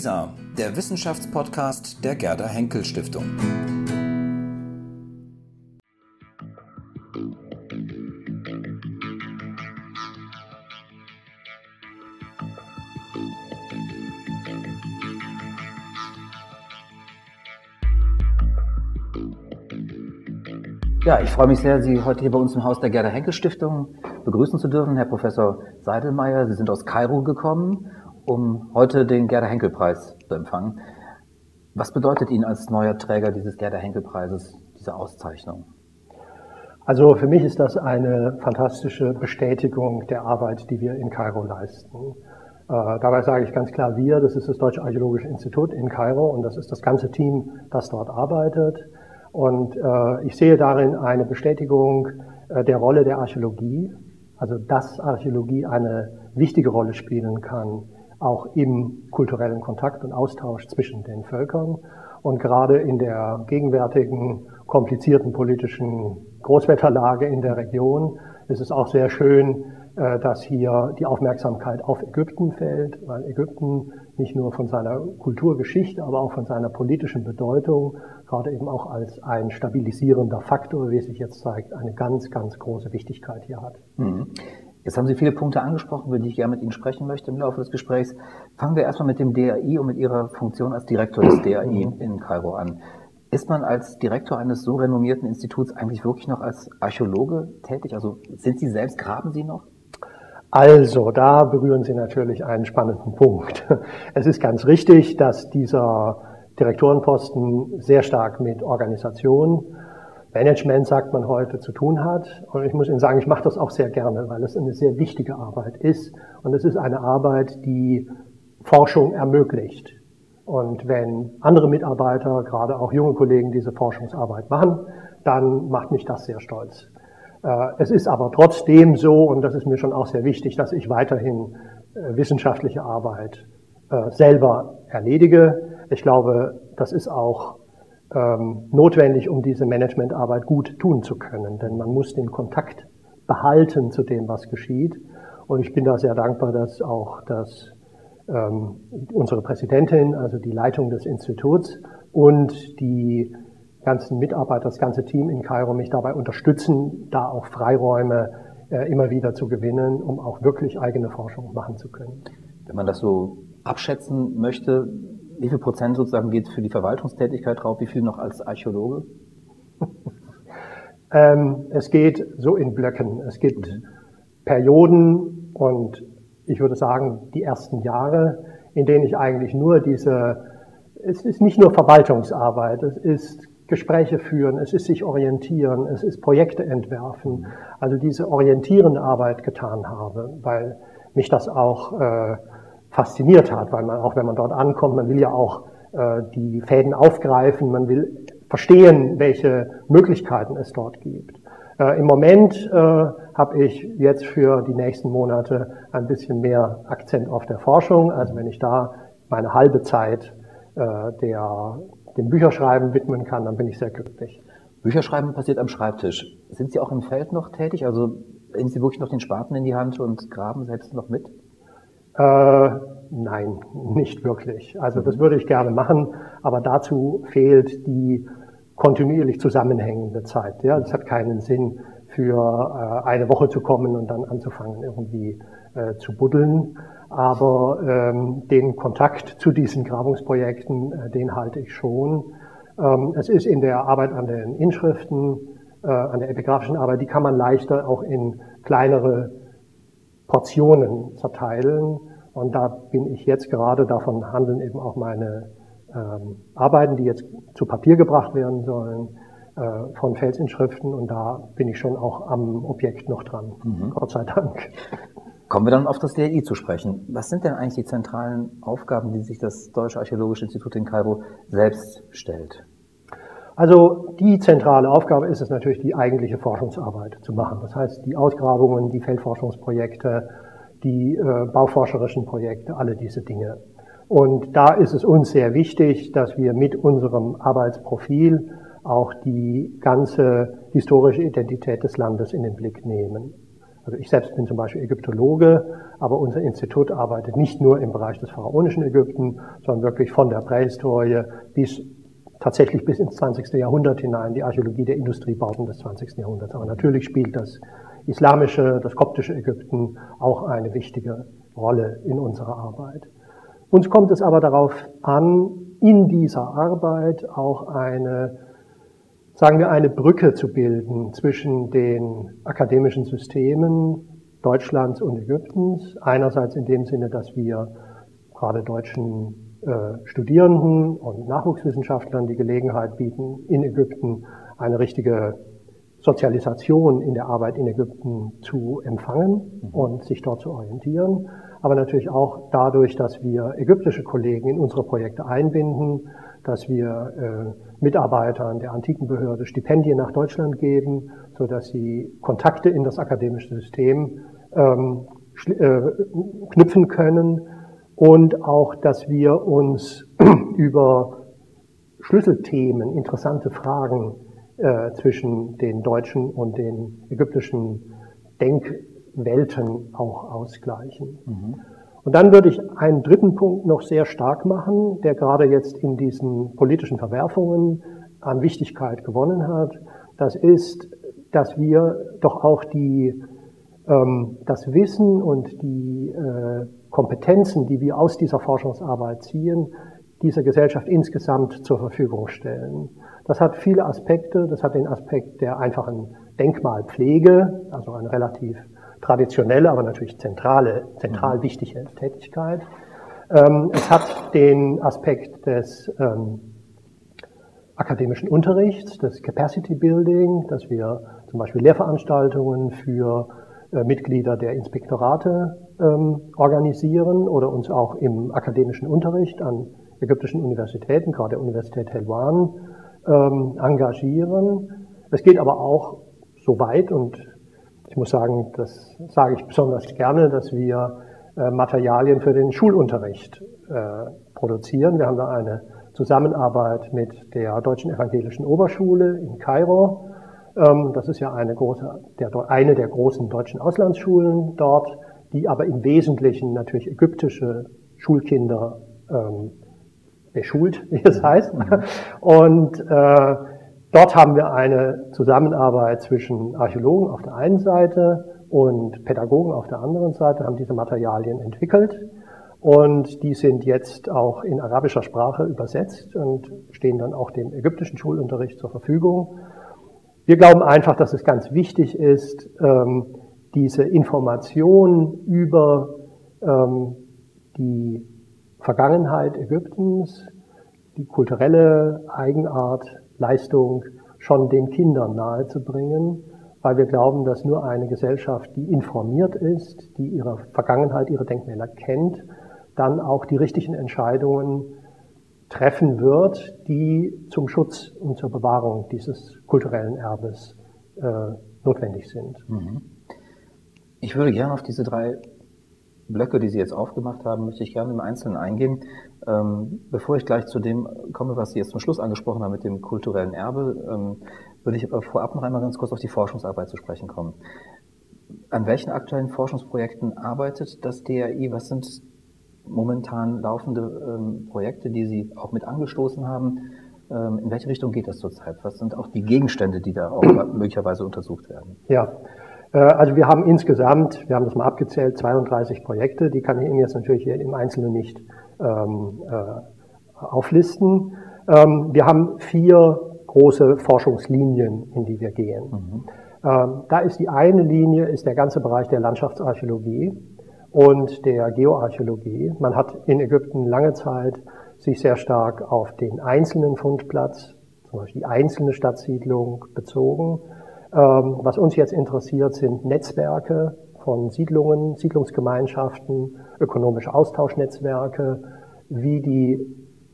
WISA, der Wissenschaftspodcast der Gerda Henkel Stiftung. Ja, ich freue mich sehr, Sie heute hier bei uns im Haus der Gerda Henkel Stiftung begrüßen zu dürfen. Herr Professor Seidelmeier, Sie sind aus Kairo gekommen, um heute den Gerda Henkel Preis zu empfangen. Was bedeutet Ihnen als neuer Träger dieses Gerda Henkel Preises diese Auszeichnung? Also für mich ist das eine fantastische Bestätigung der Arbeit, die wir in Kairo leisten. Äh, dabei sage ich ganz klar wir, das ist das Deutsche Archäologische Institut in Kairo und das ist das ganze Team, das dort arbeitet. Und äh, ich sehe darin eine Bestätigung äh, der Rolle der Archäologie, also dass Archäologie eine wichtige Rolle spielen kann, auch im kulturellen Kontakt und Austausch zwischen den Völkern. Und gerade in der gegenwärtigen komplizierten politischen Großwetterlage in der Region ist es auch sehr schön, äh, dass hier die Aufmerksamkeit auf Ägypten fällt, weil Ägypten nicht nur von seiner Kulturgeschichte, aber auch von seiner politischen Bedeutung, gerade eben auch als ein stabilisierender Faktor, wie sich jetzt zeigt, eine ganz, ganz große Wichtigkeit hier hat. Mhm. Jetzt haben Sie viele Punkte angesprochen, über die ich gerne mit Ihnen sprechen möchte im Laufe des Gesprächs. Fangen wir erstmal mit dem DAI und mit Ihrer Funktion als Direktor des DAI mhm. in Kairo an. Ist man als Direktor eines so renommierten Instituts eigentlich wirklich noch als Archäologe tätig? Also sind Sie selbst, graben Sie noch? Also, da berühren Sie natürlich einen spannenden Punkt. Es ist ganz richtig, dass dieser Direktorenposten sehr stark mit Organisation, Management, sagt man heute, zu tun hat. Und ich muss Ihnen sagen, ich mache das auch sehr gerne, weil es eine sehr wichtige Arbeit ist. Und es ist eine Arbeit, die Forschung ermöglicht. Und wenn andere Mitarbeiter, gerade auch junge Kollegen, diese Forschungsarbeit machen, dann macht mich das sehr stolz. Äh, es ist aber trotzdem so, und das ist mir schon auch sehr wichtig, dass ich weiterhin äh, wissenschaftliche Arbeit äh, selber erledige. Ich glaube, das ist auch ähm, notwendig, um diese Managementarbeit gut tun zu können, denn man muss den Kontakt behalten zu dem, was geschieht. Und ich bin da sehr dankbar, dass auch das, ähm, unsere Präsidentin, also die Leitung des Instituts und die ganzen Mitarbeiter, das ganze Team in Kairo mich dabei unterstützen, da auch Freiräume äh, immer wieder zu gewinnen, um auch wirklich eigene Forschung machen zu können. Wenn man das so abschätzen möchte, wie viel Prozent sozusagen geht für die Verwaltungstätigkeit drauf, wie viel noch als Archäologe? ähm, es geht so in Blöcken. Es gibt mhm. Perioden und ich würde sagen, die ersten Jahre, in denen ich eigentlich nur diese, es ist nicht nur Verwaltungsarbeit, es ist Gespräche führen, es ist sich orientieren, es ist Projekte entwerfen, also diese orientierende Arbeit getan habe, weil mich das auch äh, fasziniert hat, weil man auch wenn man dort ankommt, man will ja auch äh, die Fäden aufgreifen, man will verstehen, welche Möglichkeiten es dort gibt. Äh, Im Moment äh, habe ich jetzt für die nächsten Monate ein bisschen mehr Akzent auf der Forschung, also wenn ich da meine halbe Zeit äh, der dem Bücherschreiben widmen kann, dann bin ich sehr glücklich. Bücherschreiben passiert am Schreibtisch. Sind Sie auch im Feld noch tätig? Also nehmen Sie wirklich noch den Spaten in die Hand und graben selbst noch mit? Äh, nein, nicht wirklich. Also das würde ich gerne machen, aber dazu fehlt die kontinuierlich zusammenhängende Zeit. Ja, das hat keinen Sinn, für äh, eine Woche zu kommen und dann anzufangen, irgendwie äh, zu buddeln. Aber ähm, den Kontakt zu diesen Grabungsprojekten, äh, den halte ich schon. Ähm, es ist in der Arbeit an den Inschriften, äh, an der epigraphischen Arbeit, die kann man leichter auch in kleinere Portionen zerteilen. Und da bin ich jetzt gerade, davon handeln eben auch meine ähm, Arbeiten, die jetzt zu Papier gebracht werden sollen, äh, von Felsinschriften. Und da bin ich schon auch am Objekt noch dran. Mhm. Gott sei Dank. Kommen wir dann auf das DRI zu sprechen. Was sind denn eigentlich die zentralen Aufgaben, die sich das Deutsche Archäologische Institut in Kairo selbst stellt? Also die zentrale Aufgabe ist es natürlich, die eigentliche Forschungsarbeit zu machen. Das heißt, die Ausgrabungen, die Feldforschungsprojekte, die äh, bauforscherischen Projekte, alle diese Dinge. Und da ist es uns sehr wichtig, dass wir mit unserem Arbeitsprofil auch die ganze historische Identität des Landes in den Blick nehmen. Also ich selbst bin zum Beispiel Ägyptologe, aber unser Institut arbeitet nicht nur im Bereich des pharaonischen Ägypten, sondern wirklich von der Prähistorie bis tatsächlich bis ins 20. Jahrhundert hinein, die Archäologie der Industriebauten des 20. Jahrhunderts. Aber natürlich spielt das islamische, das koptische Ägypten auch eine wichtige Rolle in unserer Arbeit. Uns kommt es aber darauf an, in dieser Arbeit auch eine, sagen wir, eine Brücke zu bilden zwischen den akademischen Systemen Deutschlands und Ägyptens. Einerseits in dem Sinne, dass wir gerade deutschen äh, Studierenden und Nachwuchswissenschaftlern die Gelegenheit bieten, in Ägypten eine richtige Sozialisation in der Arbeit in Ägypten zu empfangen und sich dort zu orientieren, aber natürlich auch dadurch, dass wir ägyptische Kollegen in unsere Projekte einbinden, dass wir äh, Mitarbeitern der Antikenbehörde Stipendien nach Deutschland geben, so dass sie Kontakte in das akademische System ähm, äh, knüpfen können. Und auch, dass wir uns über Schlüsselthemen, interessante Fragen äh, zwischen den deutschen und den ägyptischen Denkwelten auch ausgleichen. Mhm. Und dann würde ich einen dritten Punkt noch sehr stark machen, der gerade jetzt in diesen politischen Verwerfungen an Wichtigkeit gewonnen hat. Das ist, dass wir doch auch die, ähm, das Wissen und die äh, Kompetenzen, die wir aus dieser Forschungsarbeit ziehen, dieser Gesellschaft insgesamt zur Verfügung stellen. Das hat viele Aspekte. Das hat den Aspekt der einfachen Denkmalpflege, also eine relativ traditionelle, aber natürlich zentrale, zentral mhm. wichtige Tätigkeit. Ähm, es hat den Aspekt des ähm, akademischen Unterrichts, des Capacity Building, dass wir zum Beispiel Lehrveranstaltungen für äh, Mitglieder der Inspektorate ähm, organisieren oder uns auch im akademischen Unterricht an ägyptischen Universitäten, gerade der Universität Helwan, ähm, engagieren. Es geht aber auch so weit und ich muss sagen, das sage ich besonders gerne, dass wir äh, Materialien für den Schulunterricht äh, produzieren. Wir haben da eine Zusammenarbeit mit der Deutschen Evangelischen Oberschule in Kairo. Ähm, das ist ja eine, große, der, eine der großen deutschen Auslandsschulen dort, die aber im Wesentlichen natürlich ägyptische Schulkinder ähm, beschult, wie es heißt. Und äh, dort haben wir eine Zusammenarbeit zwischen Archäologen auf der einen Seite und Pädagogen auf der anderen Seite, haben diese Materialien entwickelt. Und die sind jetzt auch in arabischer Sprache übersetzt und stehen dann auch dem ägyptischen Schulunterricht zur Verfügung. Wir glauben einfach, dass es ganz wichtig ist, ähm, diese Information über ähm, die Vergangenheit Ägyptens, die kulturelle Eigenart, Leistung schon den Kindern nahezubringen, weil wir glauben, dass nur eine Gesellschaft, die informiert ist, die ihre Vergangenheit, ihre Denkmäler kennt, dann auch die richtigen Entscheidungen treffen wird, die zum Schutz und zur Bewahrung dieses kulturellen Erbes äh, notwendig sind. Mhm. Ich würde gerne auf diese drei Blöcke, die Sie jetzt aufgemacht haben, möchte ich gerne im Einzelnen eingehen. Ähm, bevor ich gleich zu dem komme, was Sie jetzt zum Schluss angesprochen haben mit dem kulturellen Erbe, ähm, würde ich aber vorab noch einmal ganz kurz auf die Forschungsarbeit zu sprechen kommen. An welchen aktuellen Forschungsprojekten arbeitet das DRI? Was sind momentan laufende ähm, Projekte, die Sie auch mit angestoßen haben? Ähm, in welche Richtung geht das zurzeit? Was sind auch die Gegenstände, die da auch möglicherweise untersucht werden? Ja, also wir haben insgesamt, wir haben das mal abgezählt, 32 Projekte. Die kann ich Ihnen jetzt natürlich im Einzelnen nicht ähm, äh, auflisten. Ähm, wir haben vier große Forschungslinien, in die wir gehen. Mhm. Ähm, da ist die eine Linie, ist der ganze Bereich der Landschaftsarchäologie und der Geoarchäologie. Man hat in Ägypten lange Zeit sich sehr stark auf den einzelnen Fundplatz, zum Beispiel die einzelne Stadtsiedlung bezogen was uns jetzt interessiert, sind Netzwerke von Siedlungen, Siedlungsgemeinschaften, ökonomische Austauschnetzwerke, wie die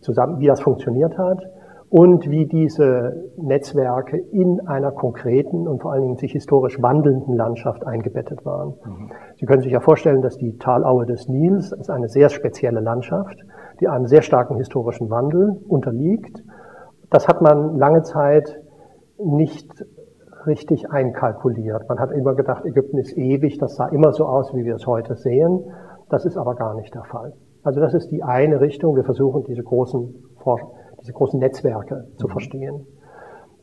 zusammen, wie das funktioniert hat und wie diese Netzwerke in einer konkreten und vor allen Dingen sich historisch wandelnden Landschaft eingebettet waren. Mhm. Sie können sich ja vorstellen, dass die Talaue des Nils ist eine sehr spezielle Landschaft, die einem sehr starken historischen Wandel unterliegt. Das hat man lange Zeit nicht richtig einkalkuliert. Man hat immer gedacht, Ägypten ist ewig, das sah immer so aus, wie wir es heute sehen. Das ist aber gar nicht der Fall. Also das ist die eine Richtung. Wir versuchen, diese großen, diese großen Netzwerke zu mhm. verstehen.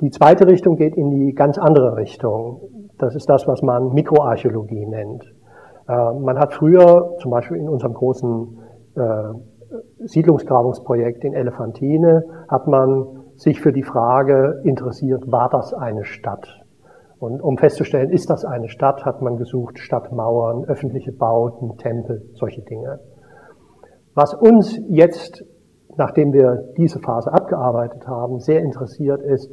Die zweite Richtung geht in die ganz andere Richtung. Das ist das, was man Mikroarchäologie nennt. Äh, man hat früher, zum Beispiel in unserem großen äh, Siedlungsgrabungsprojekt in Elefantine, hat man sich für die Frage interessiert, war das eine Stadt? Und um festzustellen, ist das eine Stadt, hat man gesucht Stadtmauern, öffentliche Bauten, Tempel, solche Dinge. Was uns jetzt, nachdem wir diese Phase abgearbeitet haben, sehr interessiert ist,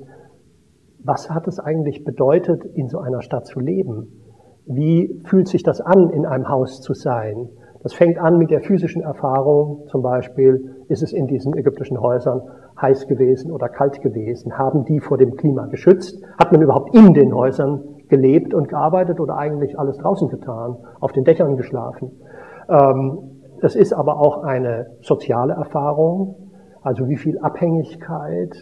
was hat es eigentlich bedeutet, in so einer Stadt zu leben? Wie fühlt sich das an, in einem Haus zu sein? Das fängt an mit der physischen Erfahrung, zum Beispiel ist es in diesen ägyptischen Häusern heiß gewesen oder kalt gewesen, haben die vor dem Klima geschützt, hat man überhaupt in den Häusern gelebt und gearbeitet oder eigentlich alles draußen getan, auf den Dächern geschlafen. Ähm, das ist aber auch eine soziale Erfahrung, also wie viel Abhängigkeit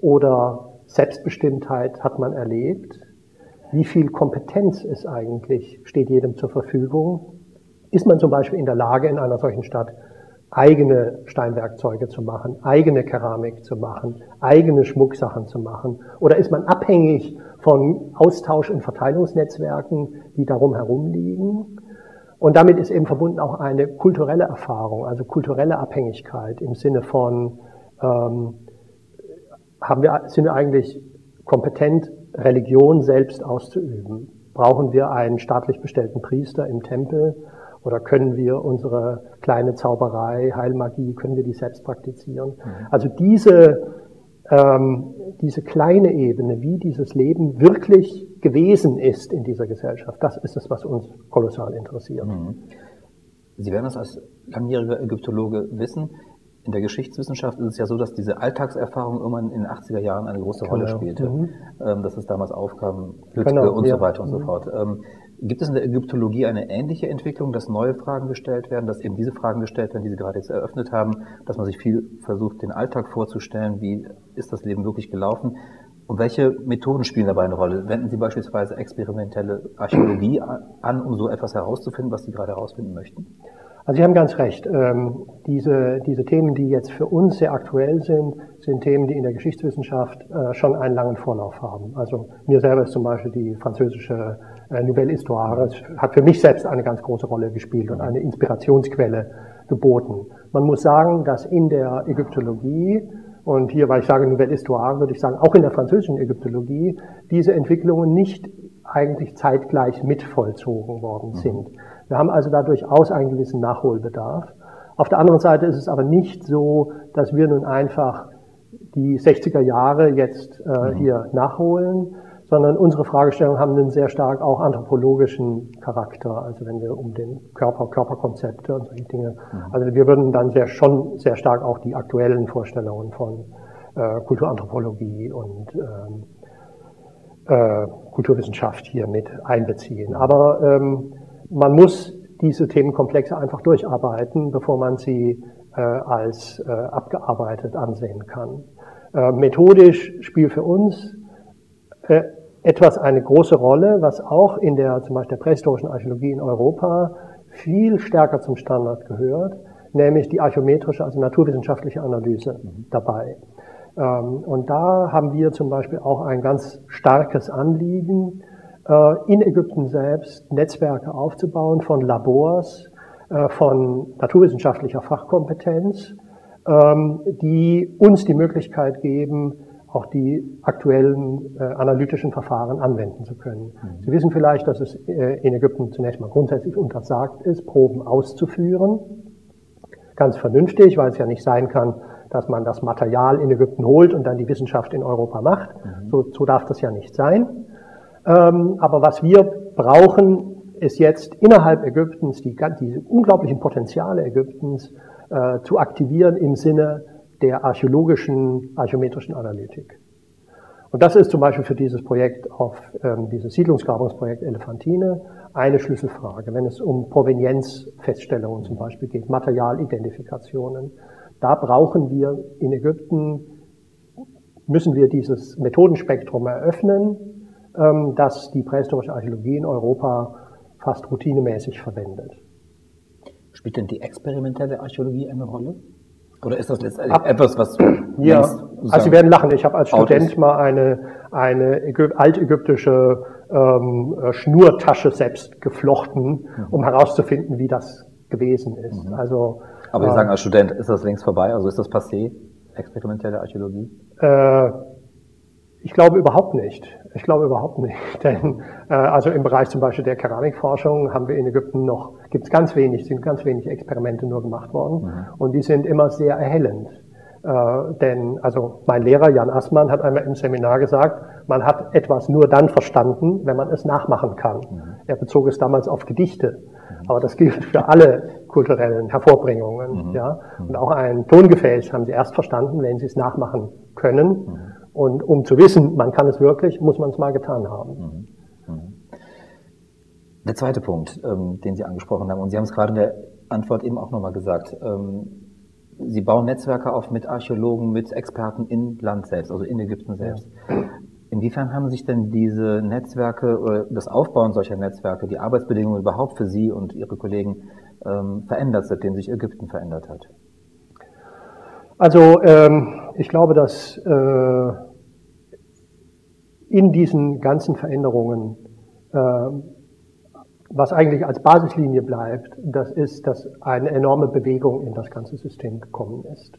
oder Selbstbestimmtheit hat man erlebt, wie viel Kompetenz ist eigentlich, steht jedem zur Verfügung ist man zum Beispiel in der Lage, in einer solchen Stadt eigene Steinwerkzeuge zu machen, eigene Keramik zu machen, eigene Schmucksachen zu machen? Oder ist man abhängig von Austausch- und Verteilungsnetzwerken, die darum herumliegen? Und damit ist eben verbunden auch eine kulturelle Erfahrung, also kulturelle Abhängigkeit im Sinne von, ähm, haben wir, sind wir eigentlich kompetent, Religion selbst auszuüben? Brauchen wir einen staatlich bestellten Priester im Tempel? Oder können wir unsere kleine Zauberei, Heilmagie, können wir die selbst praktizieren? Mhm. Also diese, ähm, diese kleine Ebene, wie dieses Leben wirklich gewesen ist in dieser Gesellschaft, das ist es, was uns kolossal interessiert. Mhm. Sie werden das als langjähriger Ägyptologe wissen. In der Geschichtswissenschaft ist es ja so, dass diese Alltagserfahrung irgendwann in den 80er Jahren eine große Rolle genau. spielte. Mhm. Ähm, dass es damals aufkam, Lütke genau, und ja. so weiter und so mhm. fort. Ähm, Gibt es in der Ägyptologie eine ähnliche Entwicklung, dass neue Fragen gestellt werden, dass eben diese Fragen gestellt werden, die Sie gerade jetzt eröffnet haben, dass man sich viel versucht, den Alltag vorzustellen, wie ist das Leben wirklich gelaufen? Und welche Methoden spielen dabei eine Rolle? Wenden Sie beispielsweise experimentelle Archäologie an, um so etwas herauszufinden, was Sie gerade herausfinden möchten? Also Sie haben ganz recht. Ähm, diese, diese Themen, die jetzt für uns sehr aktuell sind, sind Themen, die in der Geschichtswissenschaft äh, schon einen langen Vorlauf haben. Also mir selber ist zum Beispiel die französische Nouvelle Histoire hat für mich selbst eine ganz große Rolle gespielt und eine Inspirationsquelle geboten. Man muss sagen, dass in der Ägyptologie und hier, weil ich sage Nouvelle Histoire, würde ich sagen, auch in der französischen Ägyptologie, diese Entwicklungen nicht eigentlich zeitgleich mit vollzogen worden mhm. sind. Wir haben also da durchaus einen gewissen Nachholbedarf. Auf der anderen Seite ist es aber nicht so, dass wir nun einfach die 60er Jahre jetzt äh, mhm. hier nachholen, sondern unsere Fragestellungen haben einen sehr stark auch anthropologischen Charakter. Also wenn wir um den Körper, Körperkonzepte und solche Dinge. Mhm. Also wir würden dann sehr, schon sehr stark auch die aktuellen Vorstellungen von äh, Kulturanthropologie und ähm, äh, Kulturwissenschaft hier mit einbeziehen. Aber ähm, man muss diese Themenkomplexe einfach durcharbeiten, bevor man sie äh, als äh, abgearbeitet ansehen kann. Äh, methodisch spielt für uns etwas eine große Rolle, was auch in der zum Beispiel der prähistorischen Archäologie in Europa viel stärker zum Standard gehört, nämlich die archäometrische, also naturwissenschaftliche Analyse mhm. dabei. Ähm, und da haben wir zum Beispiel auch ein ganz starkes Anliegen, äh, in Ägypten selbst Netzwerke aufzubauen von Labors, äh, von naturwissenschaftlicher Fachkompetenz, ähm, die uns die Möglichkeit geben, auch die aktuellen äh, analytischen Verfahren anwenden zu können. Mhm. Sie wissen vielleicht, dass es in Ägypten zunächst mal grundsätzlich untersagt ist, Proben auszuführen. Ganz vernünftig, weil es ja nicht sein kann, dass man das Material in Ägypten holt und dann die Wissenschaft in Europa macht. Mhm. So, so darf das ja nicht sein. Ähm, aber was wir brauchen, ist jetzt innerhalb Ägyptens die, die unglaublichen Potenziale Ägyptens äh, zu aktivieren im Sinne der archäologischen, archäometrischen Analytik. Und das ist zum Beispiel für dieses Projekt auf ähm, dieses Siedlungsgrabungsprojekt Elefantine eine Schlüsselfrage, wenn es um Provenienzfeststellungen zum Beispiel geht, Materialidentifikationen. Da brauchen wir in Ägypten, müssen wir dieses Methodenspektrum eröffnen, ähm, das die prähistorische Archäologie in Europa fast routinemäßig verwendet. Spielt denn die experimentelle Archäologie eine Rolle? Oder ist das letztendlich Ab, etwas, was. Ja, also Sie werden lachen. Ich habe als Student ist. mal eine, eine altägyptische ähm, Schnurtasche selbst geflochten, mhm. um herauszufinden, wie das gewesen ist. Mhm. Also, Aber Sie äh, sagen als Student, ist das längst vorbei? Also ist das passé, experimentelle Archäologie? Äh, ich glaube überhaupt nicht. Ich glaube überhaupt nicht. Denn äh, also im Bereich zum Beispiel der Keramikforschung haben wir in Ägypten noch, gibt es ganz wenig, sind ganz wenig Experimente nur gemacht worden. Mhm. Und die sind immer sehr erhellend. Äh, denn also mein Lehrer Jan Assmann hat einmal im Seminar gesagt, man hat etwas nur dann verstanden, wenn man es nachmachen kann. Mhm. Er bezog es damals auf Gedichte. Mhm. Aber das gilt für alle kulturellen Hervorbringungen. Mhm. Ja? Mhm. Und auch ein Tongefäß haben sie erst verstanden, wenn sie es nachmachen können. Mhm. Und um zu wissen, man kann es wirklich, muss man es mal getan haben. Der zweite Punkt, ähm, den Sie angesprochen haben, und Sie haben es gerade in der Antwort eben auch nochmal gesagt, ähm, Sie bauen Netzwerke auf mit Archäologen, mit Experten im Land selbst, also in Ägypten selbst. Inwiefern haben sich denn diese Netzwerke oder das Aufbauen solcher Netzwerke, die Arbeitsbedingungen überhaupt für Sie und Ihre Kollegen ähm, verändert, seitdem sich Ägypten verändert hat? Also ähm, ich glaube, dass äh, in diesen ganzen Veränderungen äh, was eigentlich als Basislinie bleibt, das ist, dass eine enorme Bewegung in das ganze System gekommen ist.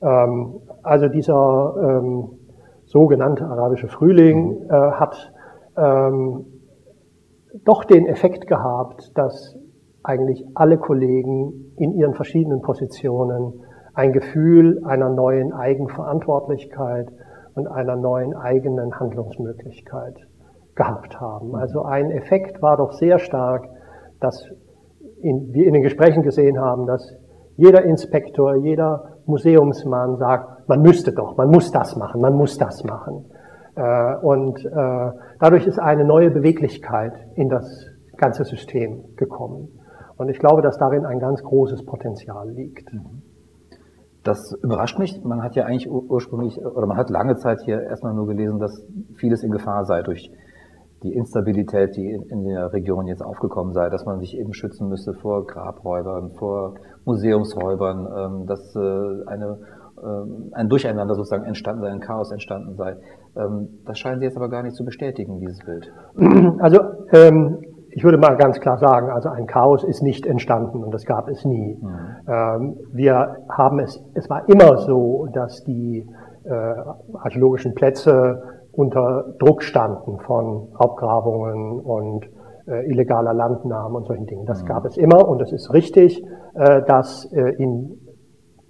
Ähm, also dieser ähm, sogenannte arabische Frühling äh, hat ähm, doch den Effekt gehabt, dass eigentlich alle Kollegen in ihren verschiedenen Positionen ein Gefühl einer neuen Eigenverantwortlichkeit und einer neuen eigenen Handlungsmöglichkeit gehabt haben. Also ein Effekt war doch sehr stark, dass in, wir in den Gesprächen gesehen haben, dass jeder Inspektor, jeder Museumsmann sagt, man müsste doch, man muss das machen, man muss das machen. Äh, und äh, dadurch ist eine neue Beweglichkeit in das ganze System gekommen. Und ich glaube, dass darin ein ganz großes Potenzial liegt. Das überrascht mich. Man hat ja eigentlich ursprünglich, oder man hat lange Zeit hier erstmal nur gelesen, dass vieles in Gefahr sei durch die Instabilität, die in, der Region jetzt aufgekommen sei, dass man sich eben schützen müsse vor Grabräubern, vor Museumsräubern, ähm, dass äh, eine, äh, ein Durcheinander sozusagen entstanden sei, ein Chaos entstanden sei. Ähm, das scheinen Sie jetzt aber gar nicht zu bestätigen, dieses Bild. Also ähm, ich würde mal ganz klar sagen, also ein Chaos ist nicht entstanden und das gab es nie. Mhm. Ähm, wir haben es, es war immer so, dass die äh, archäologischen Plätze unter Druck standen von Hauptgrabungen und äh, illegaler Landnahme und solchen Dingen. Das mhm. gab es immer und es ist richtig, äh, dass äh, in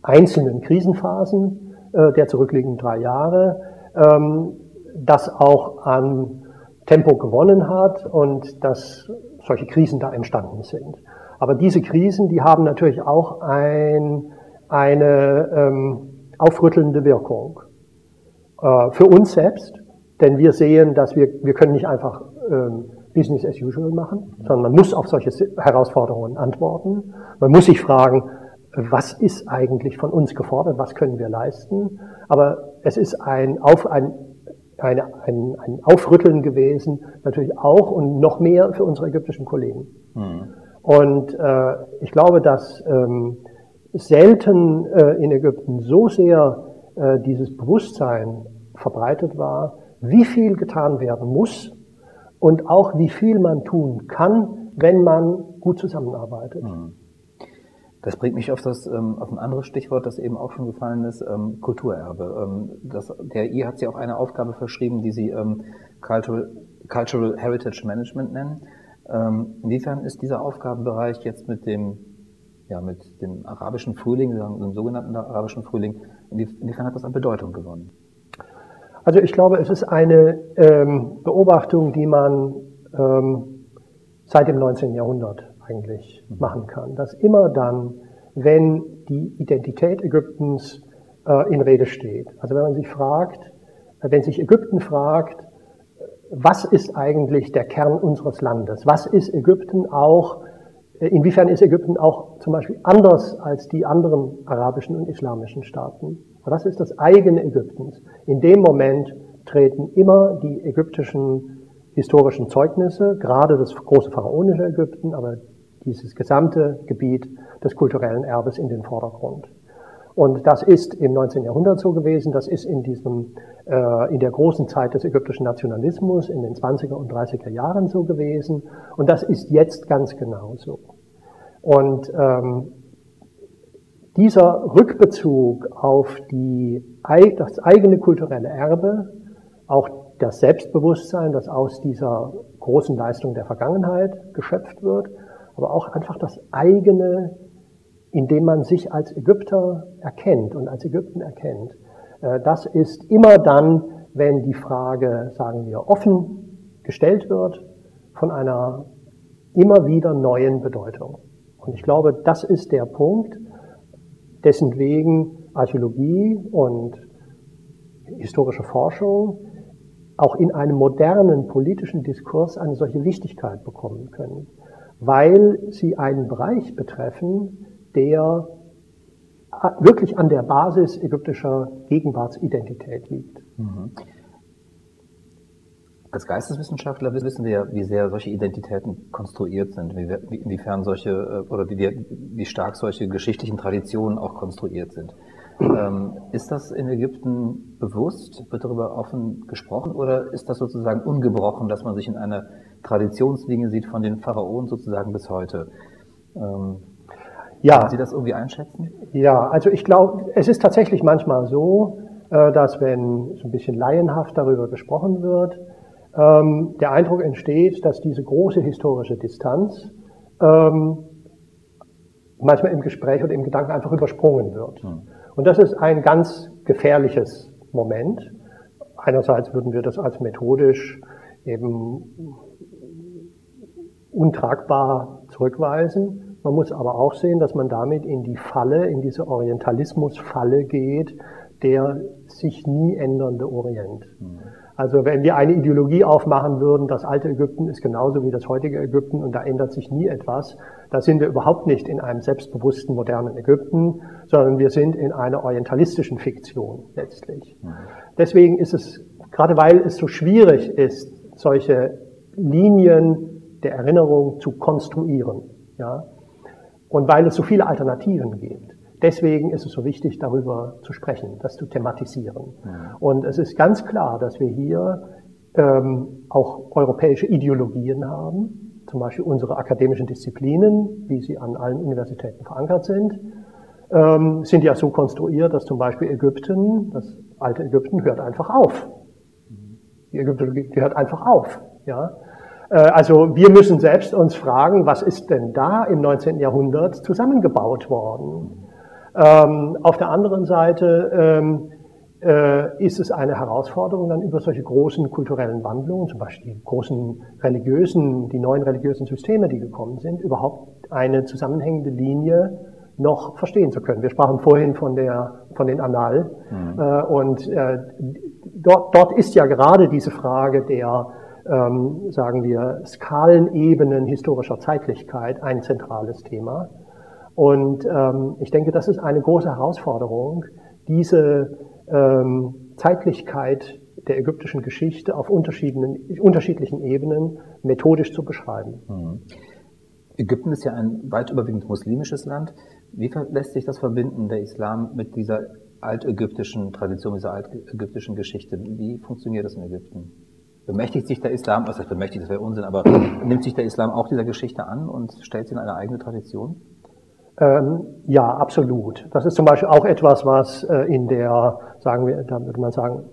einzelnen Krisenphasen äh, der zurückliegenden drei Jahre ähm, das auch an Tempo gewonnen hat und dass solche Krisen da entstanden sind. Aber diese Krisen, die haben natürlich auch ein, eine ähm, aufrüttelnde Wirkung. Äh, für uns selbst, denn wir sehen, dass wir, wir können nicht einfach ähm, Business as usual machen, sondern man muss auf solche Herausforderungen antworten. Man muss sich fragen, was ist eigentlich von uns gefordert, was können wir leisten. Aber es ist ein, auf, ein, eine, ein, ein Aufrütteln gewesen, natürlich auch und noch mehr für unsere ägyptischen Kollegen. Mhm. Und äh, ich glaube, dass ähm, selten äh, in Ägypten so sehr äh, dieses Bewusstsein verbreitet war, wie viel getan werden muss und auch wie viel man tun kann, wenn man gut zusammenarbeitet. Mhm. Das bringt mich auf, das, ähm, auf ein anderes Stichwort, das eben auch schon gefallen ist, ähm, Kulturerbe. Ähm, das, der I hat sich auch eine Aufgabe verschrieben, die Sie ähm, Cultural, Cultural Heritage Management nennen. Ähm, inwiefern ist dieser Aufgabenbereich jetzt mit dem, ja, mit dem arabischen Frühling, dem sogenannten arabischen Frühling, inwiefern hat das an Bedeutung gewonnen? Also ich glaube, es ist eine ähm, Beobachtung, die man ähm, seit dem 19. Jahrhundert eigentlich machen kann. Dass immer dann, wenn die Identität Ägyptens äh, in Rede steht, also wenn man sich fragt, äh, wenn sich Ägypten fragt, was ist eigentlich der Kern unseres Landes? Was ist Ägypten auch, äh, inwiefern ist Ägypten auch zum Beispiel anders als die anderen arabischen und islamischen Staaten? Was ist das eigene Ägyptens? In dem Moment treten immer die ägyptischen historischen Zeugnisse, gerade das große pharaonische Ägypten, aber dieses gesamte Gebiet des kulturellen Erbes in den Vordergrund. Und das ist im 19. Jahrhundert so gewesen, das ist in diesem, äh, in der großen Zeit des ägyptischen Nationalismus in den 20er und 30er Jahren so gewesen. Und das ist jetzt ganz genauso. Und ähm, dieser Rückbezug auf die, das eigene kulturelle Erbe, auch das Selbstbewusstsein, das aus dieser großen Leistung der Vergangenheit geschöpft wird, aber auch einfach das eigene, indem man sich als Ägypter erkennt und als Ägypten erkennt. Äh, das ist immer dann, wenn die Frage, sagen wir, offen gestellt wird, von einer immer wieder neuen Bedeutung. Und ich glaube, das ist der Punkt, dessen wegen Archäologie und historische Forschung auch in einem modernen politischen Diskurs eine solche Wichtigkeit bekommen können, weil sie einen Bereich betreffen, der wirklich an der Basis ägyptischer Gegenwartsidentität liegt. Mhm. Als Geisteswissenschaftler wissen wir ja, wie sehr solche Identitäten konstruiert sind, wie, inwiefern solche äh, oder wie, wie stark solche geschichtlichen Traditionen auch konstruiert sind. Ähm, ist das in Ägypten bewusst? Wird darüber offen gesprochen oder ist das sozusagen ungebrochen, dass man sich in einer Traditionslinie sieht von den Pharaonen sozusagen bis heute? Ähm, ja. Können Sie das irgendwie einschätzen? Ja, also ich glaube, es ist tatsächlich manchmal so, äh, dass wenn so ein bisschen laienhaft darüber gesprochen wird, ähm, der Eindruck entsteht, dass diese große historische Distanz ähm, manchmal im Gespräch oder im Gedanken einfach übersprungen wird. Hm. Und das ist ein ganz gefährliches Moment. Einerseits würden wir das als methodisch eben untragbar zurückweisen. Man muss aber auch sehen, dass man damit in die Falle, in diese Orientalismusfalle geht, der sich nie ändernde Orient. Mhm. Also wenn wir eine Ideologie aufmachen würden, das alte Ägypten ist genauso wie das heutige Ägypten und da ändert sich nie etwas, da sind wir überhaupt nicht in einem selbstbewussten modernen Ägypten, sondern wir sind in einer orientalistischen Fiktion letztlich. Mhm. Deswegen ist es, gerade weil es so schwierig ist, solche Linien der Erinnerung zu konstruieren, ja, und weil es so viele Alternativen gibt, Deswegen ist es so wichtig, darüber zu sprechen, das zu thematisieren. Ja. Und es ist ganz klar, dass wir hier ähm, auch europäische Ideologien haben, zum Beispiel unsere akademischen Disziplinen, wie sie an allen Universitäten verankert sind, ähm, sind ja so konstruiert, dass zum Beispiel Ägypten, das alte Ägypten, hört einfach auf. Die Ägyptologie hört einfach auf. Ja? Äh, also wir müssen selbst uns fragen, was ist denn da im 19. Jahrhundert zusammengebaut worden? Ähm, auf der anderen Seite ähm, äh, ist es eine Herausforderung, dann über solche großen kulturellen Wandlungen, zum Beispiel die großen religiösen, die neuen religiösen Systeme, die gekommen sind, überhaupt eine zusammenhängende Linie noch verstehen zu können. Wir sprachen vorhin von der von den Annalen mhm. äh, und dort, dort ist ja gerade diese Frage der ähm, sagen wir Skalenebenen historischer Zeitlichkeit ein zentrales Thema. Und ähm, ich denke, das ist eine große Herausforderung, diese ähm, Zeitlichkeit der ägyptischen Geschichte auf unterschiedlichen Ebenen methodisch zu beschreiben. Mhm. Ägypten ist ja ein weit überwiegend muslimisches Land. Wie lässt sich das verbinden, der Islam, mit dieser altägyptischen Tradition, dieser altägyptischen Geschichte? Wie funktioniert das in Ägypten? Bemächtigt sich der Islam, was heißt bemächtigt, das wäre Unsinn, aber nimmt sich der Islam auch dieser Geschichte an und stellt sie in eine eigene Tradition? Ähm, ja, absolut. Das ist zum Beispiel auch etwas, was äh, in der, sagen wir, da würde man sagen,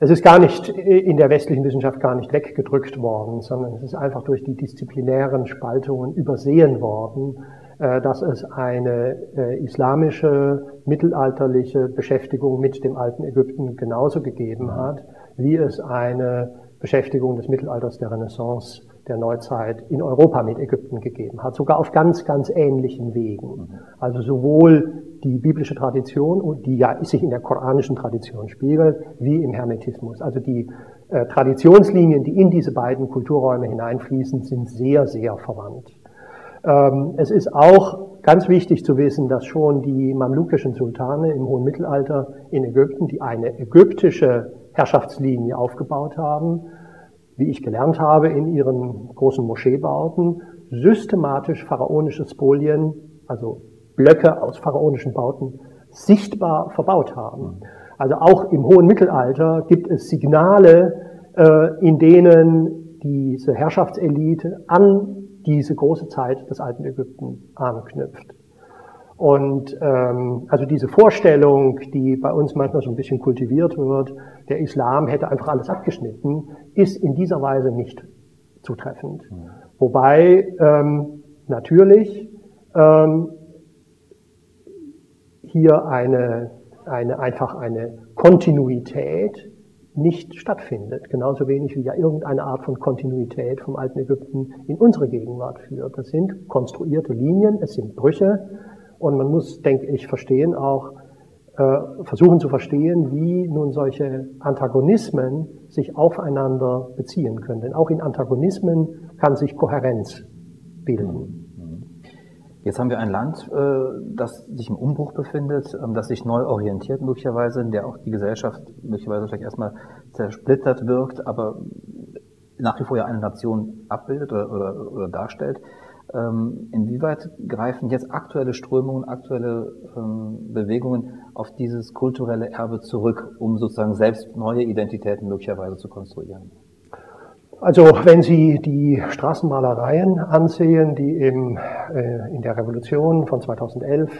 es ist gar nicht in der westlichen Wissenschaft gar nicht weggedrückt worden, sondern es ist einfach durch die disziplinären Spaltungen übersehen worden, äh, dass es eine äh, islamische, mittelalterliche Beschäftigung mit dem alten Ägypten genauso gegeben hat, wie es eine Beschäftigung des Mittelalters der Renaissance der Neuzeit in Europa mit Ägypten gegeben hat, sogar auf ganz, ganz ähnlichen Wegen. Mhm. Also sowohl die biblische Tradition, die ja sich in der koranischen Tradition spiegelt, wie im Hermetismus. Also die äh, Traditionslinien, die in diese beiden Kulturräume hineinfließen, sind sehr, sehr verwandt. Ähm, es ist auch ganz wichtig zu wissen, dass schon die mamlukischen Sultane im hohen Mittelalter in Ägypten, die eine ägyptische Herrschaftslinie aufgebaut haben, wie ich gelernt habe, in ihren großen Moscheebauten systematisch pharaonische Spolien, also Blöcke aus pharaonischen Bauten, sichtbar verbaut haben. Also auch im hohen Mittelalter gibt es Signale, äh, in denen diese Herrschaftselite an diese große Zeit des alten Ägypten anknüpft. Und ähm, also diese Vorstellung, die bei uns manchmal so ein bisschen kultiviert wird, der Islam hätte einfach alles abgeschnitten, ist in dieser Weise nicht zutreffend. Mhm. Wobei ähm, natürlich ähm, hier eine, eine, einfach eine Kontinuität nicht stattfindet. Genauso wenig wie ja irgendeine Art von Kontinuität vom alten Ägypten in unsere Gegenwart führt. Das sind konstruierte Linien, es sind Brüche und man muss, denke ich, verstehen auch, äh, versuchen zu verstehen, wie nun solche Antagonismen sich aufeinander beziehen können. Denn auch in Antagonismen kann sich Kohärenz bilden. Jetzt haben wir ein Land, äh, das sich im Umbruch befindet, ähm, das sich neu orientiert möglicherweise, in der auch die Gesellschaft möglicherweise vielleicht erstmal zersplittert wirkt, aber nach wie vor ja eine Nation abbildet oder, oder, oder darstellt. Ähm, inwieweit greifen jetzt aktuelle Strömungen, aktuelle ähm, Bewegungen auf dieses kulturelle Erbe zurück, um sozusagen selbst neue Identitäten möglicherweise zu konstruieren? Also wenn Sie die Straßenmalereien ansehen, die im, äh, in der Revolution von 2011,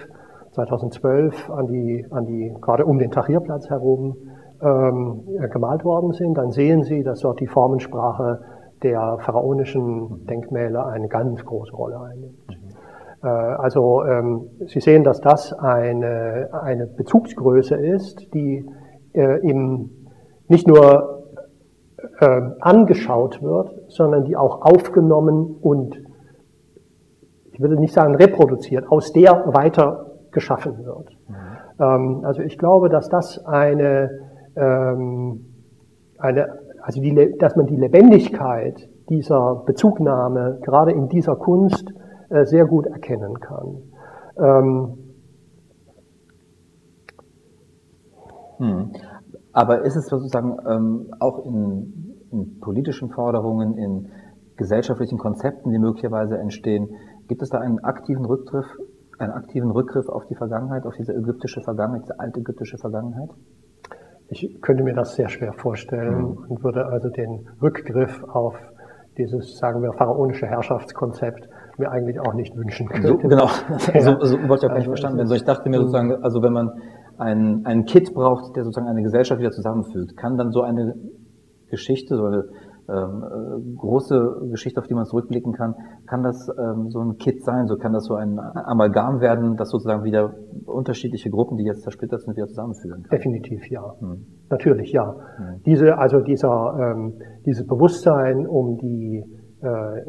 2012 an die, an die gerade um den Tahrirplatz herum ähm, gemalt worden sind, dann sehen Sie, dass dort die Formensprache der pharaonischen Denkmäler eine ganz große Rolle einnimmt. Äh, also ähm, Sie sehen, dass das eine, eine Bezugsgröße ist, die äh, im, nicht nur äh, angeschaut wird, sondern die auch aufgenommen und, ich würde nicht sagen reproduziert, aus der weiter geschaffen wird. Mhm. Ähm, also ich glaube, dass das eine, ähm, eine also die, dass man die Lebendigkeit dieser Bezugnahme gerade in dieser Kunst äh, sehr gut erkennen kann. Ähm, hm. Aber ist es sozusagen ähm, auch in, in, politischen Forderungen, in gesellschaftlichen Konzepten, die möglicherweise entstehen, gibt es da einen aktiven Rückgriff, einen aktiven Rückgriff auf die Vergangenheit, auf diese ägyptische Vergangenheit, diese alte ägyptische Vergangenheit? Ich könnte mir das sehr schwer vorstellen mhm. und würde also den Rückgriff auf dieses, sagen wir, pharaonische Herrschaftskonzept mir eigentlich auch nicht wünschen können. So, genau, ja. so, so wollte ich auch gar nicht also, verstanden werden. So, ich dachte mir sozusagen, also wenn man ein, ein Kit braucht, der sozusagen eine Gesellschaft wieder zusammenfügt, kann dann so eine Geschichte, so eine ähm, äh, große Geschichte, auf die man zurückblicken kann, kann das ähm, so ein Kit sein, so kann das so ein Amalgam werden, das sozusagen wieder unterschiedliche Gruppen, die jetzt zersplittert sind, wieder zusammenführen kann. Definitiv ja. Hm. Natürlich ja. Hm. Diese, also dieser, ähm, dieses Bewusstsein um die äh,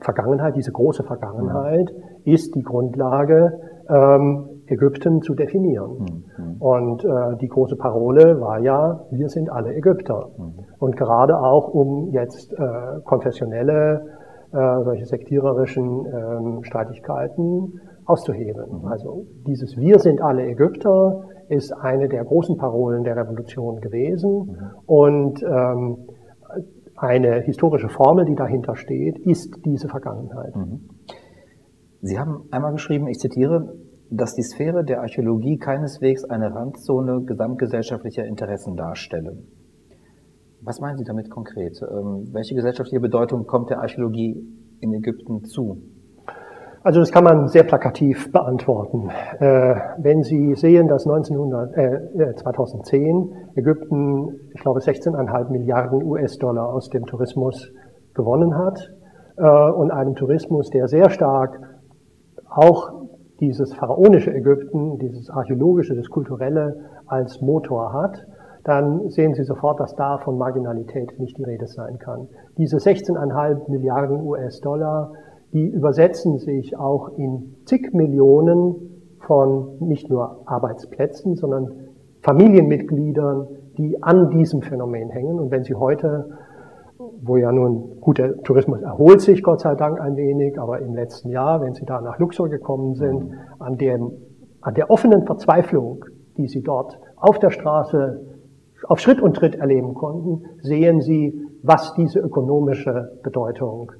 Vergangenheit, diese große Vergangenheit, hm. ist die Grundlage ähm, Ägypten zu definieren. Mhm. Und äh, die große Parole war ja, wir sind alle Ägypter. Mhm. Und gerade auch um jetzt äh, konfessionelle, äh, solche sektiererischen ähm, Streitigkeiten auszuhebeln. Mhm. Also dieses Wir sind alle Ägypter ist eine der großen Parolen der Revolution gewesen. Mhm. Und ähm, eine historische Formel, die dahinter steht, ist diese Vergangenheit. Mhm. Sie haben einmal geschrieben, ich zitiere, dass die Sphäre der Archäologie keineswegs eine Randzone gesamtgesellschaftlicher Interessen darstelle. Was meinen Sie damit konkret? Ähm, welche gesellschaftliche Bedeutung kommt der Archäologie in Ägypten zu? Also das kann man sehr plakativ beantworten. Äh, wenn Sie sehen, dass 1900, äh, 2010 äh, Ägypten, ich glaube, 16,5 Milliarden US-Dollar aus dem Tourismus gewonnen hat äh, und einem Tourismus, der sehr stark auch dieses pharaonische Ägypten, dieses archäologische, das kulturelle als Motor hat, dann sehen Sie sofort, dass da von Marginalität nicht die Rede sein kann. Diese 16,5 Milliarden US-Dollar, die übersetzen sich auch in zig Millionen von nicht nur Arbeitsplätzen, sondern Familienmitgliedern, die an diesem Phänomen hängen. Und wenn Sie heute wo ja nun, gut, der Tourismus erholt sich Gott sei Dank ein wenig, aber im letzten Jahr, wenn Sie da nach Luxor gekommen sind, mhm. an, dem, an der offenen Verzweiflung, die Sie dort auf der Straße auf Schritt und Tritt erleben konnten, sehen Sie was diese ökonomische Bedeutung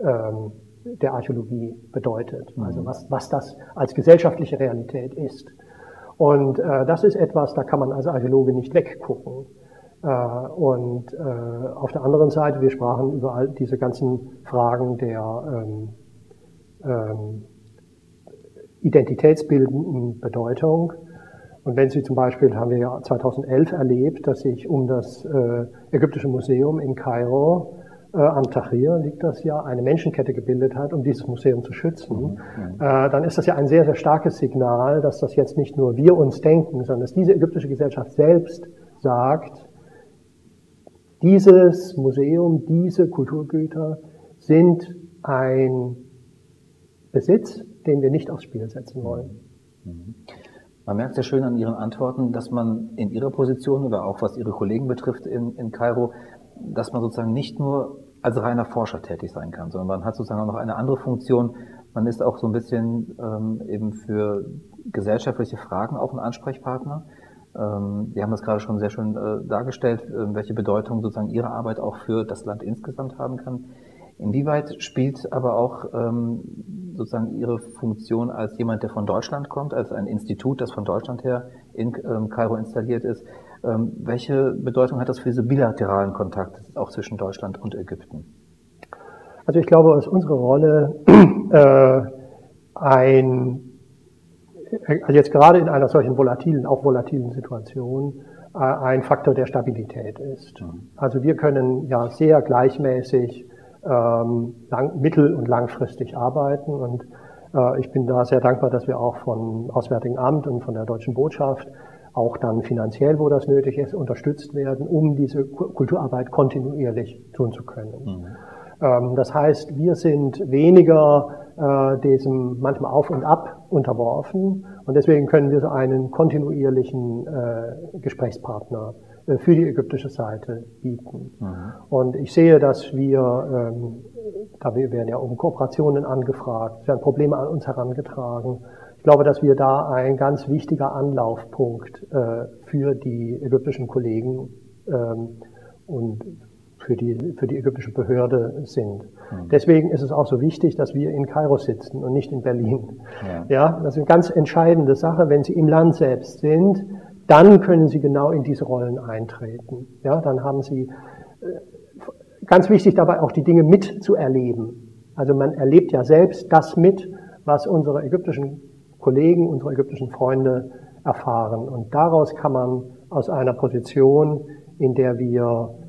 ähm, der Archäologie bedeutet, also mhm. was, was das als gesellschaftliche Realität ist. Und äh, das ist etwas, da kann man als Archäologe nicht weggucken. Äh, und äh, auf der anderen Seite, wir sprachen über all diese ganzen Fragen der ähm, ähm, identitätsbildenden Bedeutung. Und wenn Sie zum Beispiel, haben wir ja 2011 erlebt, dass sich um das äh, Ägyptische Museum in Kairo am Tahrir liegt das ja, eine Menschenkette gebildet hat, um dieses Museum zu schützen, mhm. äh, dann ist das ja ein sehr, sehr starkes Signal, dass das jetzt nicht nur wir uns denken, sondern dass diese ägyptische Gesellschaft selbst sagt, dieses Museum, diese Kulturgüter sind ein Besitz, den wir nicht aufs Spiel setzen wollen. Mhm. Man merkt sehr schön an Ihren Antworten, dass man in Ihrer Position oder auch was Ihre Kollegen betrifft in, in Kairo, dass man sozusagen nicht nur als reiner Forscher tätig sein kann, sondern man hat sozusagen auch noch eine andere Funktion. Man ist auch so ein bisschen ähm, eben für gesellschaftliche Fragen auch ein Ansprechpartner. Ähm, wir haben das gerade schon sehr schön äh, dargestellt, äh, welche Bedeutung sozusagen Ihre Arbeit auch für das Land insgesamt haben kann. Inwieweit spielt aber auch ähm, sozusagen Ihre Funktion als jemand, der von Deutschland kommt, als ein Institut, das von Deutschland her in ähm, Kairo installiert ist, ähm, welche Bedeutung hat das für diese bilateralen Kontakte auch zwischen Deutschland und Ägypten? Also ich glaube, dass unsere Rolle äh, ein, jetzt gerade in einer solchen volatilen, auch volatilen Situation, äh, ein Faktor der Stabilität ist. Mhm. Also wir können ja sehr gleichmäßig ähm, lang, mittel- und langfristig arbeiten und äh, ich bin da sehr dankbar, dass wir auch vom Auswärtigen Amt und von der Deutschen Botschaft auch dann finanziell, wo das nötig ist, unterstützt werden, um diese Kulturarbeit kontinuierlich tun zu können. Mhm. Ähm, das heißt, wir sind weniger äh, diesem manchmal auf und ab unterworfen und deswegen können wir so einen kontinuierlichen äh, Gesprächspartner äh, für die ägyptische Seite bieten. Mhm. Und ich sehe, dass wir, ähm, da werden ja um Kooperationen angefragt, werden Probleme an uns herangetragen, glaube, dass wir da ein ganz wichtiger Anlaufpunkt äh, für die ägyptischen Kollegen ähm, und für die, für die ägyptische Behörde sind. Mhm. Deswegen ist es auch so wichtig, dass wir in Kairo sitzen und nicht in Berlin. Ja. ja, das ist eine ganz entscheidende Sache. Wenn Sie im Land selbst sind, dann können Sie genau in diese Rollen eintreten. Ja, dann haben Sie äh, ganz wichtig dabei auch die Dinge mitzuerleben. Also man erlebt ja selbst das mit, was unsere ägyptischen Kollegen, unsere ägyptischen Freunde erfahren. Und daraus kann man aus einer Position, in der wir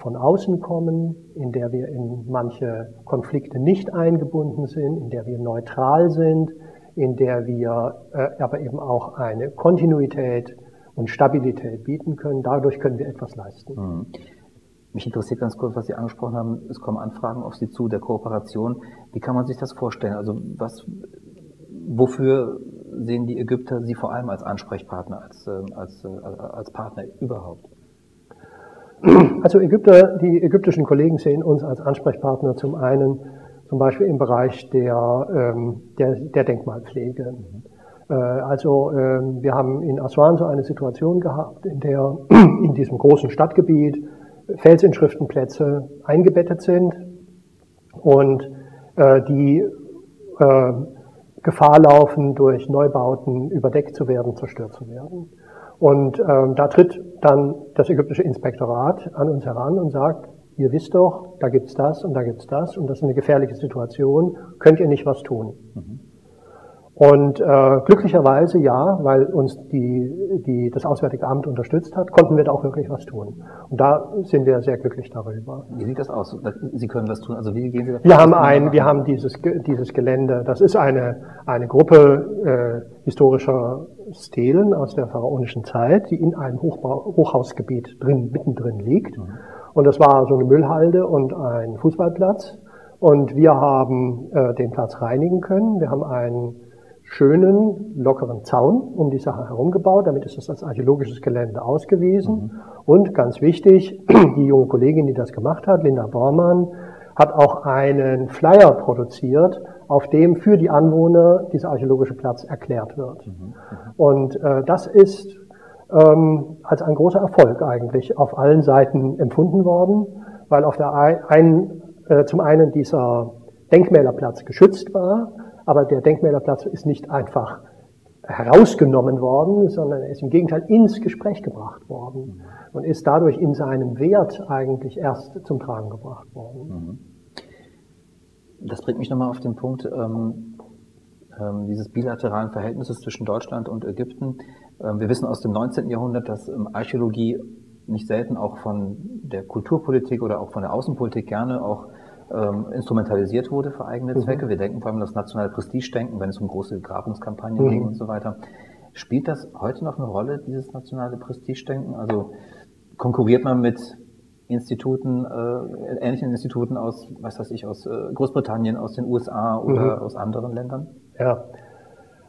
von außen kommen, in der wir in manche Konflikte nicht eingebunden sind, in der wir neutral sind, in der wir äh, aber eben auch eine Kontinuität und Stabilität bieten können. Dadurch können wir etwas leisten. Mhm. Mich interessiert ganz kurz, was Sie angesprochen haben. Es kommen Anfragen auf Sie zu der Kooperation. Wie kann man sich das vorstellen? Also was wofür sehen die Ägypter Sie vor allem als Ansprechpartner, als, ähm, als, äh, als Partner überhaupt? Also Ägypter, die ägyptischen Kollegen sehen uns als Ansprechpartner zum einen zum Beispiel im Bereich der, ähm, der, der Denkmalpflege. Äh, also ähm, wir haben in Aswan so eine Situation gehabt, in der in diesem großen Stadtgebiet Felsinschriftenplätze eingebettet sind und äh, die Gefahr laufen, durch Neubauten überdeckt zu werden, zerstört zu werden. Und ähm, da tritt dann das ägyptische Inspektorat an uns heran und sagt, ihr wisst doch, da gibt's das und da gibt's das und das ist eine gefährliche Situation, könnt ihr nicht was tun? Mhm. Und äh, glücklicherweise ja, weil uns die, die, das Auswärtige Amt unterstützt hat, konnten wir da auch wirklich was tun. Und da sind wir sehr glücklich darüber. Wie sieht das aus? Sie können was tun. Also wie gehen Sie da? Wir haben ein, wir haben dieses, dieses Gelände. Das ist eine, eine Gruppe äh, historischer Stelen aus der pharaonischen Zeit, die in einem Hochbau, Hochhausgebiet drin, mittendrin liegt. Mhm. Und das war so eine Müllhalde und ein Fußballplatz. Und wir haben äh, den Platz reinigen können. Wir haben einen schönen, lockeren Zaun um die Sache herum gebaut. Damit ist das als archäologisches Gelände ausgewiesen. Mhm. Und ganz wichtig, die junge Kollegin, die das gemacht hat, Linda Bormann, hat auch einen Flyer produziert, auf dem für die Anwohner dieser archäologische Platz erklärt wird. Mhm. mhm. Und äh, das ist ähm, als ein großer Erfolg eigentlich auf allen Seiten empfunden worden. weil auf der einen, äh, zum einen dieser Denkmälerplatz geschützt war, aber der Denkmälerplatz ist nicht einfach herausgenommen worden, sondern er ist im Gegenteil ins Gespräch gebracht worden und ist dadurch in seinem Wert eigentlich erst zum Tragen gebracht worden. Das bringt mich nochmal auf den Punkt ähm, ähm, dieses bilateralen Verhältnisses zwischen Deutschland und Ägypten. Ähm, wir wissen aus dem 19. Jahrhundert, dass ähm, Archäologie nicht selten auch von der Kulturpolitik oder auch von der Außenpolitik gerne auch ähm, instrumentalisiert wurde für eigene mhm. Zwecke. Wir denken vor allem das nationale Prestige-Denken, wenn es um große Grabungskampagnen mhm. ging und so weiter. Spielt das heute noch eine Rolle, dieses nationale Prestige-Denken? Also konkurriert man mit Instituten, äh, ähnlichen Instituten aus, was weiß ich, aus äh, Großbritannien, aus den USA oder mhm. aus anderen Ländern? Ja.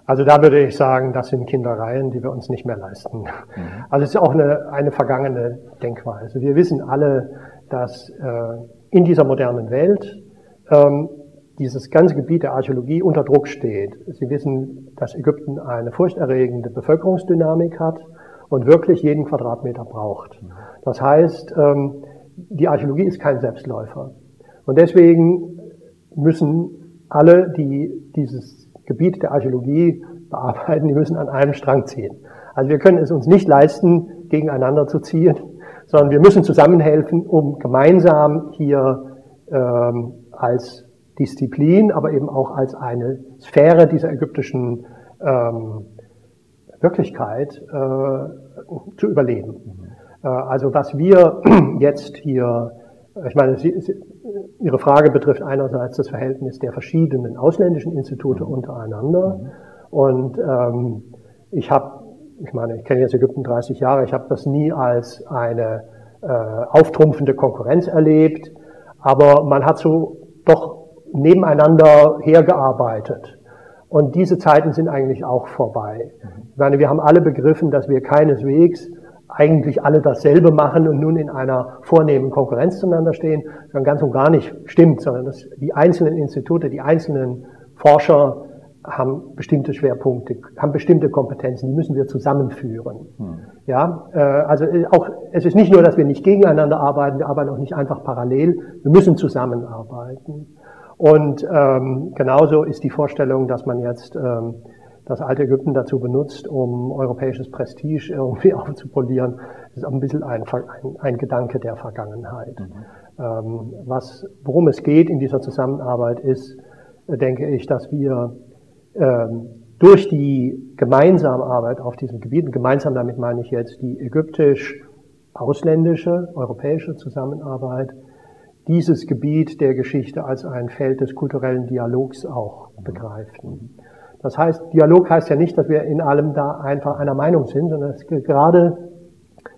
Also da würde ich sagen, das sind Kindereien, die wir uns nicht mehr leisten. Mhm. Also es ist auch eine, eine vergangene Denkweise. Wir wissen alle, dass äh, in dieser modernen Welt ähm, dieses ganze Gebiet der Archäologie unter Druck steht. Sie wissen, dass Ägypten eine furchterregende Bevölkerungsdynamik hat und wirklich jeden Quadratmeter braucht. Das heißt, ähm, die Archäologie ist kein Selbstläufer. Und deswegen müssen alle, die dieses Gebiet der Archäologie bearbeiten, die müssen an einem Strang ziehen. Also wir können es uns nicht leisten, gegeneinander zu ziehen, sondern wir müssen zusammenhelfen, um gemeinsam hier ähm, als Disziplin, aber eben auch als eine Sphäre dieser ägyptischen ähm, Wirklichkeit äh, zu überleben. Mhm. Äh, also was wir jetzt hier, ich meine, Sie, Sie, Ihre Frage betrifft einerseits das Verhältnis der verschiedenen ausländischen Institute mhm. untereinander mhm. und ähm, ich habe ich meine, ich kenne jetzt Ägypten 30 Jahre, ich habe das nie als eine äh, auftrumpfende Konkurrenz erlebt, aber man hat so doch nebeneinander hergearbeitet. Und diese Zeiten sind eigentlich auch vorbei. Ich meine, wir haben alle begriffen, dass wir keineswegs eigentlich alle dasselbe machen und nun in einer vornehmen Konkurrenz zueinander stehen, sondern ganz und gar nicht stimmt, sondern dass die einzelnen Institute, die einzelnen Forscher haben bestimmte Schwerpunkte, haben bestimmte Kompetenzen, die müssen wir zusammenführen. Hm. Ja, äh, also äh, auch es ist nicht nur, dass wir nicht gegeneinander arbeiten, wir arbeiten auch nicht einfach parallel, wir müssen zusammenarbeiten. Und ähm, genauso ist die Vorstellung, dass man jetzt ähm, das alte Ägypten dazu benutzt, um europäisches Prestige irgendwie aufzupolieren, ist auch ein bisschen ein, ein, ein Gedanke der Vergangenheit. Mhm. Ähm, was, worum es geht in dieser Zusammenarbeit ist, äh, denke ich, dass wir durch die gemeinsame Arbeit auf diesem Gebiet, und gemeinsam damit meine ich jetzt die ägyptisch-ausländische, europäische Zusammenarbeit, dieses Gebiet der Geschichte als ein Feld des kulturellen Dialogs auch begreifen. Das heißt, Dialog heißt ja nicht, dass wir in allem da einfach einer Meinung sind, sondern es gerade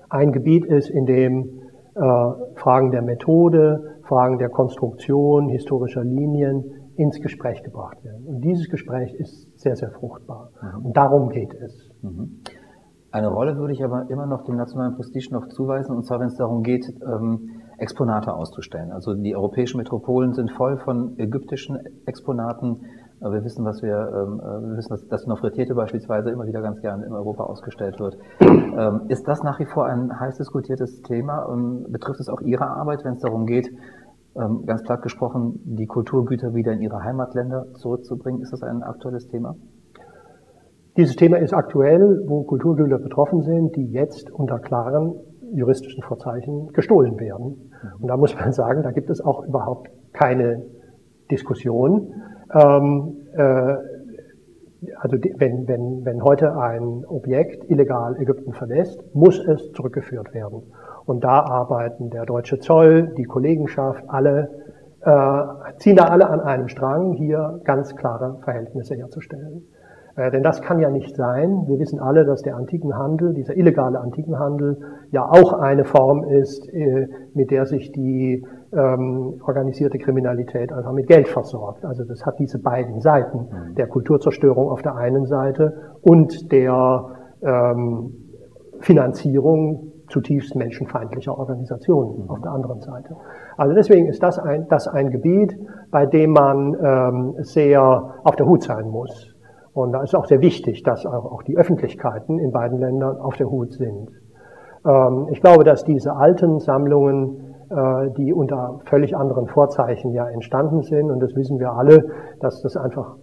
ein Gebiet ist, in dem äh, Fragen der Methode, Fragen der Konstruktion historischer Linien, ins Gespräch gebracht werden. Und dieses Gespräch ist sehr, sehr fruchtbar. Mhm. Und darum geht es. Mhm. Eine Rolle würde ich aber immer noch dem nationalen Prestige noch zuweisen, und zwar wenn es darum geht, ähm, Exponate auszustellen. Also die europäischen Metropolen sind voll von ägyptischen Exponaten. Wir wissen, was wir, ähm, äh, wir wissen, dass, dass Nofretete beispielsweise immer wieder ganz gern in Europa ausgestellt wird. Ähm, ist das nach wie vor ein heiß diskutiertes Thema? Betrifft es auch Ihre Arbeit, wenn es darum geht, ähm, ganz platt gesprochen, die Kulturgüter wieder in ihre Heimatländer zurückzubringen? Ist das ein aktuelles Thema? Dieses Thema ist aktuell, wo Kulturgüter betroffen sind, die jetzt unter klaren juristischen Vorzeichen gestohlen werden. Und da muss man sagen, da gibt es auch überhaupt keine Diskussion. Ähm, äh, also wenn, wenn, wenn heute ein Objekt illegal Ägypten verlässt, muss es zurückgeführt werden. Und da arbeiten der deutsche Zoll, die Kollegenschaft, alle, äh, ziehen da alle an einem Strang, hier ganz klare Verhältnisse herzustellen. Äh, denn das kann ja nicht sein. Wir wissen alle, dass der Antikenhandel, dieser illegale Antikenhandel, ja auch eine Form ist, äh, mit der sich die ähm, organisierte Kriminalität einfach mit Geld versorgt. Also das hat diese beiden Seiten mhm. der Kulturzerstörung auf der einen Seite und der ähm, Finanzierung zutiefst menschenfeindlicher Organisationen mhm. auf der anderen Seite. Also deswegen ist das ein, das ein Gebiet, bei dem man ähm, sehr auf der Hut sein muss. Und da ist auch sehr wichtig, dass auch, auch die Öffentlichkeiten in beiden Ländern auf der Hut sind. Ähm, ich glaube, dass diese alten Sammlungen äh, die unter völlig anderen Vorzeichen ja entstanden sind. Und das wissen wir alle, dass das einfach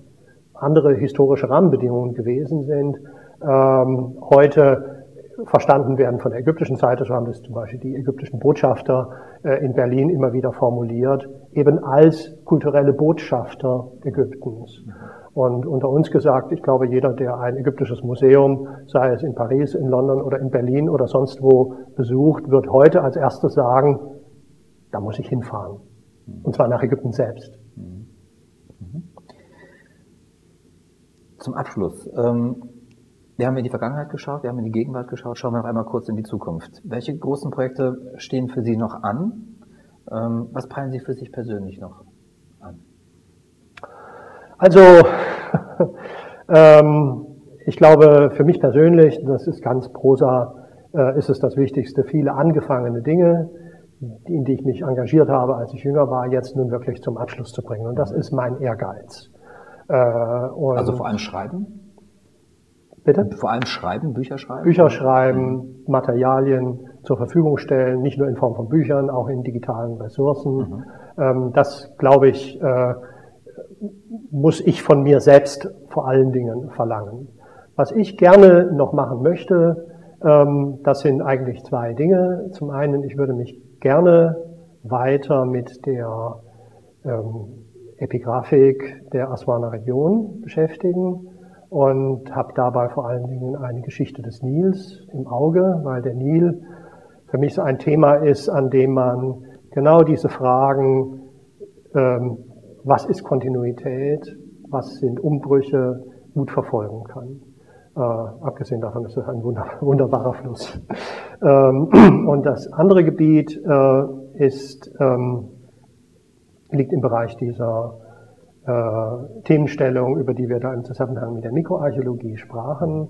andere historische Rahmenbedingungen gewesen sind. Ähm, heute verstanden werden von der ägyptischen Seite, so haben das zum Beispiel die ägyptischen Botschafter äh, in Berlin immer wieder formuliert, eben als kulturelle Botschafter Ägyptens. Und unter uns gesagt, ich glaube, jeder, der ein ägyptisches Museum, sei es in Paris, in London oder in Berlin oder sonst wo besucht, wird heute als erstes sagen, da muss ich hinfahren. Und zwar nach Ägypten selbst. Zum Abschluss. Ähm, wir haben in die Vergangenheit geschaut, wir haben in die Gegenwart geschaut. Schauen wir noch einmal kurz in die Zukunft. Welche großen Projekte stehen für Sie noch an? Ähm, was peilen Sie für sich persönlich noch an? Also, ähm, ich glaube, für mich persönlich, das ist ganz prosa, äh, ist es das Wichtigste, viele angefangene Dinge, in die ich mich engagiert habe, als ich jünger war, jetzt nun wirklich zum Abschluss zu bringen. Und das ist mein Ehrgeiz. Äh, also vor allem Schreiben? Bitte? Vor allem schreiben, Bücher schreiben? Bücher schreiben, Materialien zur Verfügung stellen, nicht nur in Form von Büchern, auch in digitalen Ressourcen. Mhm. Ähm, das, glaube ich, äh, muss ich von mir selbst vor allen Dingen verlangen. Was ich gerne noch machen möchte, ähm, das sind eigentlich zwei Dinge. Zum einen, ich würde mich gerne weiter mit der ähm, Epigraphik der Aswaner Region beschäftigen und habe dabei vor allen Dingen eine Geschichte des Nils im Auge, weil der Nil für mich so ein Thema ist, an dem man genau diese Fragen, ähm, was ist Kontinuität, was sind Umbrüche, gut verfolgen kann. Äh, abgesehen davon ist es ein wunder, wunderbarer Fluss. Ähm, und das andere Gebiet äh, ist, ähm, liegt im Bereich dieser äh, Themenstellung, über die wir da im Zusammenhang mit der Mikroarchäologie sprachen.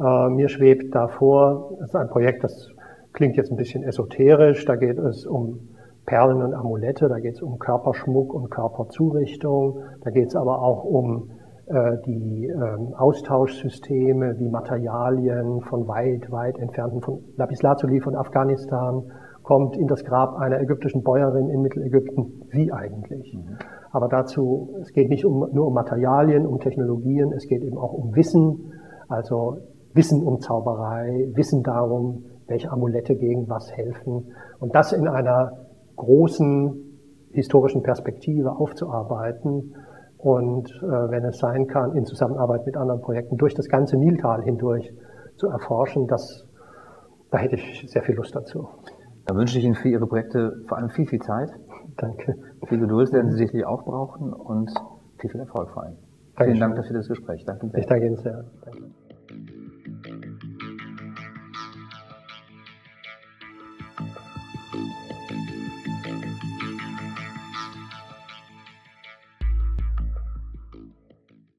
Äh, mir schwebt davor, das ist ein Projekt, das klingt jetzt ein bisschen esoterisch, da geht es um Perlen und Amulette, da geht es um Körperschmuck und Körperzurichtung, da geht es aber auch um äh, die ähm, Austauschsysteme wie Materialien von weit, weit entfernten, von Lapislazuli von Afghanistan kommt in das Grab einer ägyptischen Bäuerin in Mittelägypten. Wie eigentlich? Mhm. Aber dazu, es geht nicht um, nur um Materialien, um Technologien, es geht eben auch um Wissen, also Wissen um Zauberei, Wissen darum, welche Amulette gegen was helfen. Und das in einer großen historischen Perspektive aufzuarbeiten und, äh, wenn es sein kann, in Zusammenarbeit mit anderen Projekten durch das ganze Niltal hindurch zu erforschen, das, da hätte ich sehr viel Lust dazu. Da wünsche ich Ihnen für Ihre Projekte vor allem viel, viel Zeit. Danke. Viel Geduld werden Sie sicherlich auch brauchen und viel, viel Erfolg vor allem. Vielen Dank dafür das Gespräch. Danke sehr. Ich danke Ihnen sehr. Danke.